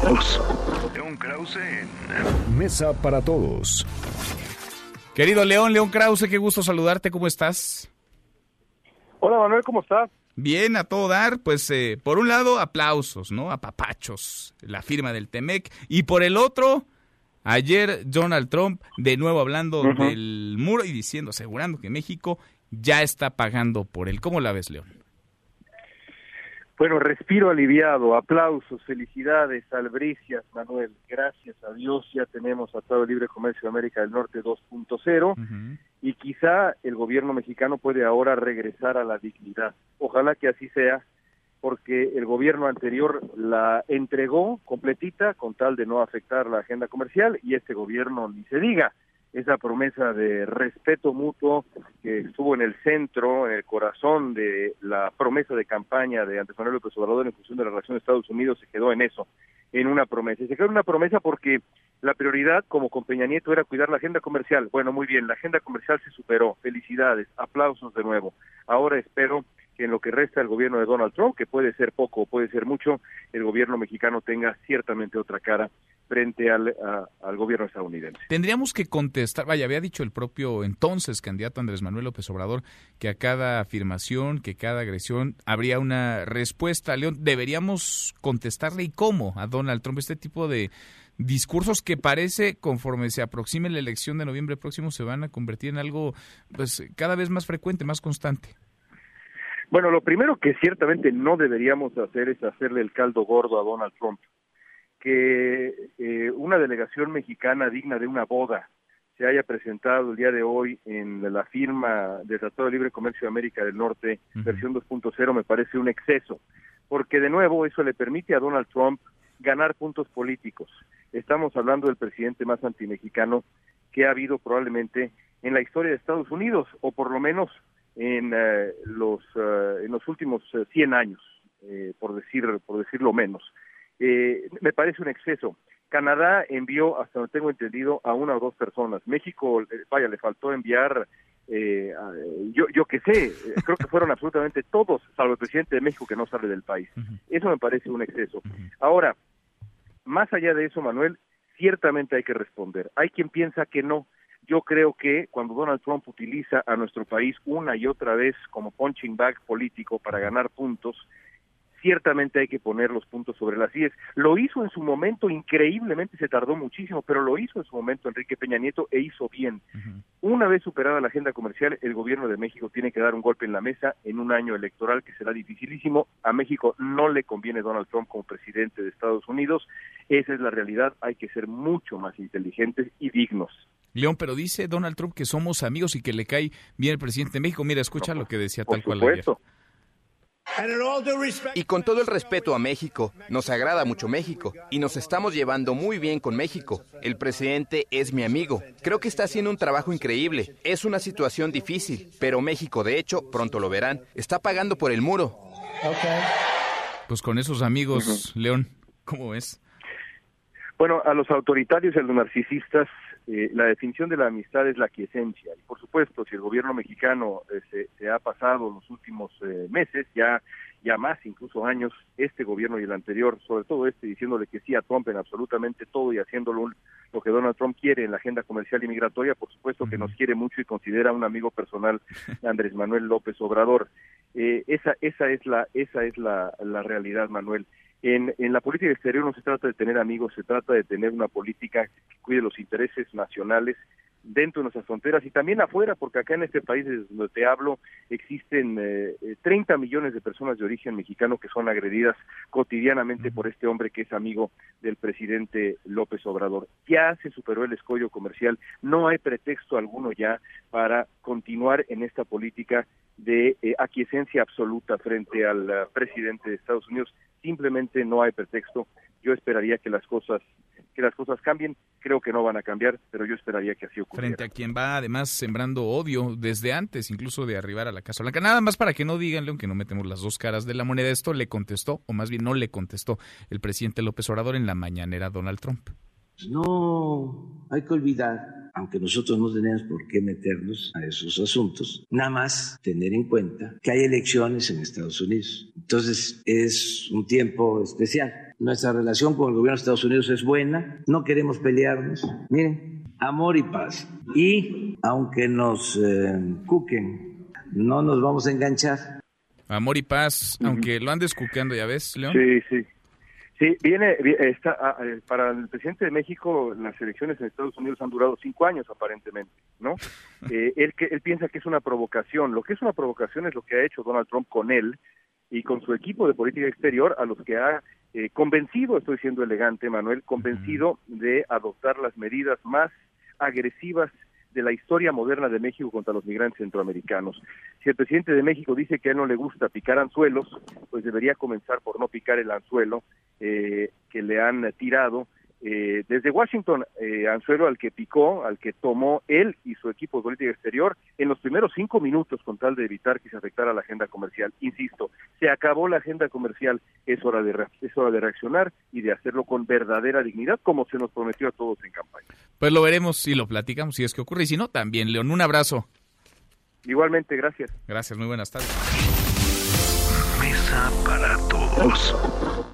Krause. León Krause en Mesa para Todos. Querido León, León Krause, qué gusto saludarte, ¿cómo estás? Hola Manuel, ¿cómo estás? Bien, a todo dar, pues eh, por un lado aplausos, ¿no? A papachos, la firma del Temec, y por el otro, ayer Donald Trump de nuevo hablando del muro y diciendo, asegurando que México ya está pagando por él. ¿Cómo la ves, León? Bueno, respiro aliviado, aplausos, felicidades, albricias, Manuel. Gracias a Dios ya tenemos Tratado de Libre Comercio de América del Norte 2.0 y quizá el gobierno mexicano puede ahora regresar a la dignidad. Ojalá que así sea, porque el gobierno anterior la entregó completita con tal de no afectar la agenda comercial y este gobierno ni se diga esa promesa de respeto mutuo que estuvo en el centro, en el corazón de la promesa de campaña de Andrés Manuel López Obrador en función de la relación de Estados Unidos, se quedó en eso, en una promesa. Y se quedó en una promesa porque la prioridad, como con Peña Nieto, era cuidar la agenda comercial. Bueno, muy bien, la agenda comercial se superó. Felicidades, aplausos de nuevo. Ahora espero que en lo que resta del gobierno de Donald Trump, que puede ser poco o puede ser mucho, el gobierno mexicano tenga ciertamente otra cara frente al, al gobierno estadounidense. Tendríamos que contestar, vaya, había dicho el propio entonces candidato Andrés Manuel López Obrador que a cada afirmación, que cada agresión habría una respuesta. León, deberíamos contestarle y cómo a Donald Trump este tipo de discursos que parece conforme se aproxime la elección de noviembre próximo se van a convertir en algo pues cada vez más frecuente, más constante. Bueno, lo primero que ciertamente no deberíamos hacer es hacerle el caldo gordo a Donald Trump que eh, una delegación mexicana digna de una boda se haya presentado el día de hoy en la firma del Tratado de Libre Comercio de América del Norte, versión 2.0, me parece un exceso, porque de nuevo eso le permite a Donald Trump ganar puntos políticos. Estamos hablando del presidente más antimexicano que ha habido probablemente en la historia de Estados Unidos, o por lo menos en eh, los eh, en los últimos 100 años, por decir por decirlo menos eh, me parece un exceso. Canadá envió, hasta donde tengo entendido, a una o dos personas. México, eh, vaya, le faltó enviar, eh, yo, yo que sé, eh, creo que fueron absolutamente todos, salvo el presidente de México que no sale del país. Eso me parece un exceso. Ahora, más allá de eso, Manuel, ciertamente hay que responder. Hay quien piensa que no. Yo creo que cuando Donald Trump utiliza a nuestro país una y otra vez como punching bag político para ganar puntos, ciertamente hay que poner los puntos sobre las IES. Lo hizo en su momento, increíblemente se tardó muchísimo, pero lo hizo en su momento Enrique Peña Nieto e hizo bien. Una vez superada la agenda comercial, el gobierno de México tiene que dar un golpe en la mesa en un año electoral que será dificilísimo. A México no le conviene Donald Trump como presidente de Estados Unidos. Esa es la realidad. Hay que ser mucho más inteligentes y dignos. León, pero dice Donald Trump que somos amigos y que le cae bien el presidente de México. Mira, escucha lo que decía tal cual ayer. Y con todo el respeto a México, nos agrada mucho México y nos estamos llevando muy bien con México. El presidente es mi amigo. Creo que está haciendo un trabajo increíble. Es una situación difícil, pero México, de hecho, pronto lo verán, está pagando por el muro. Pues con esos amigos, León, ¿cómo es? Bueno, a los autoritarios y a los narcisistas eh, la definición de la amistad es la quiesencia. Y por supuesto, si el gobierno mexicano eh, se, ha pasado los últimos eh, meses, ya, ya más, incluso años, este gobierno y el anterior, sobre todo este, diciéndole que sí a Trump en absolutamente todo y haciéndolo lo que Donald Trump quiere en la agenda comercial y migratoria, por supuesto que nos quiere mucho y considera un amigo personal Andrés Manuel López Obrador. esa, esa es la, esa es la, la realidad, Manuel. En, en la política exterior no se trata de tener amigos, se trata de tener una política que cuide los intereses nacionales dentro de nuestras fronteras y también afuera, porque acá en este país donde te hablo existen eh, 30 millones de personas de origen mexicano que son agredidas cotidianamente por este hombre que es amigo del presidente López Obrador. Ya se superó el escollo comercial, no hay pretexto alguno ya para continuar en esta política de eh, aquiescencia absoluta frente al uh, presidente de Estados Unidos simplemente no hay pretexto. Yo esperaría que las cosas que las cosas cambien, creo que no van a cambiar, pero yo esperaría que así ocurriera. Frente a quien va además sembrando odio desde antes, incluso de arribar a la Casa Blanca. Nada más para que no digan, León, que no metemos las dos caras de la moneda. Esto le contestó, o más bien no le contestó, el presidente López Obrador en la mañanera Donald Trump. No hay que olvidar, aunque nosotros no tenemos por qué meternos a esos asuntos, nada más tener en cuenta que hay elecciones en Estados Unidos. Entonces es un tiempo especial nuestra relación con el gobierno de Estados Unidos es buena, no queremos pelearnos. Miren, amor y paz. Y aunque nos eh, cuquen, no nos vamos a enganchar. Amor y paz, aunque lo andes cuqueando, ¿ya ves, León? Sí, sí. Sí, viene, está, ah, eh, para el presidente de México las elecciones en Estados Unidos han durado cinco años aparentemente, ¿no? Eh, él, que, él piensa que es una provocación. Lo que es una provocación es lo que ha hecho Donald Trump con él y con su equipo de política exterior a los que ha eh, convencido, estoy siendo elegante, Manuel, convencido de adoptar las medidas más agresivas de la historia moderna de México contra los migrantes centroamericanos. Si el presidente de México dice que a él no le gusta picar anzuelos, pues debería comenzar por no picar el anzuelo eh, que le han tirado eh, desde Washington, eh, anzuelo al que picó, al que tomó él y su equipo de política exterior en los primeros cinco minutos con tal de evitar que se afectara la agenda comercial. Insisto, se acabó la agenda comercial, es hora de, es hora de reaccionar y de hacerlo con verdadera dignidad, como se nos prometió a todos en campaña. Pues lo veremos si lo platicamos, si es que ocurre, y si no, también, León, un abrazo. Igualmente, gracias. Gracias, muy buenas tardes. Mesa para todos.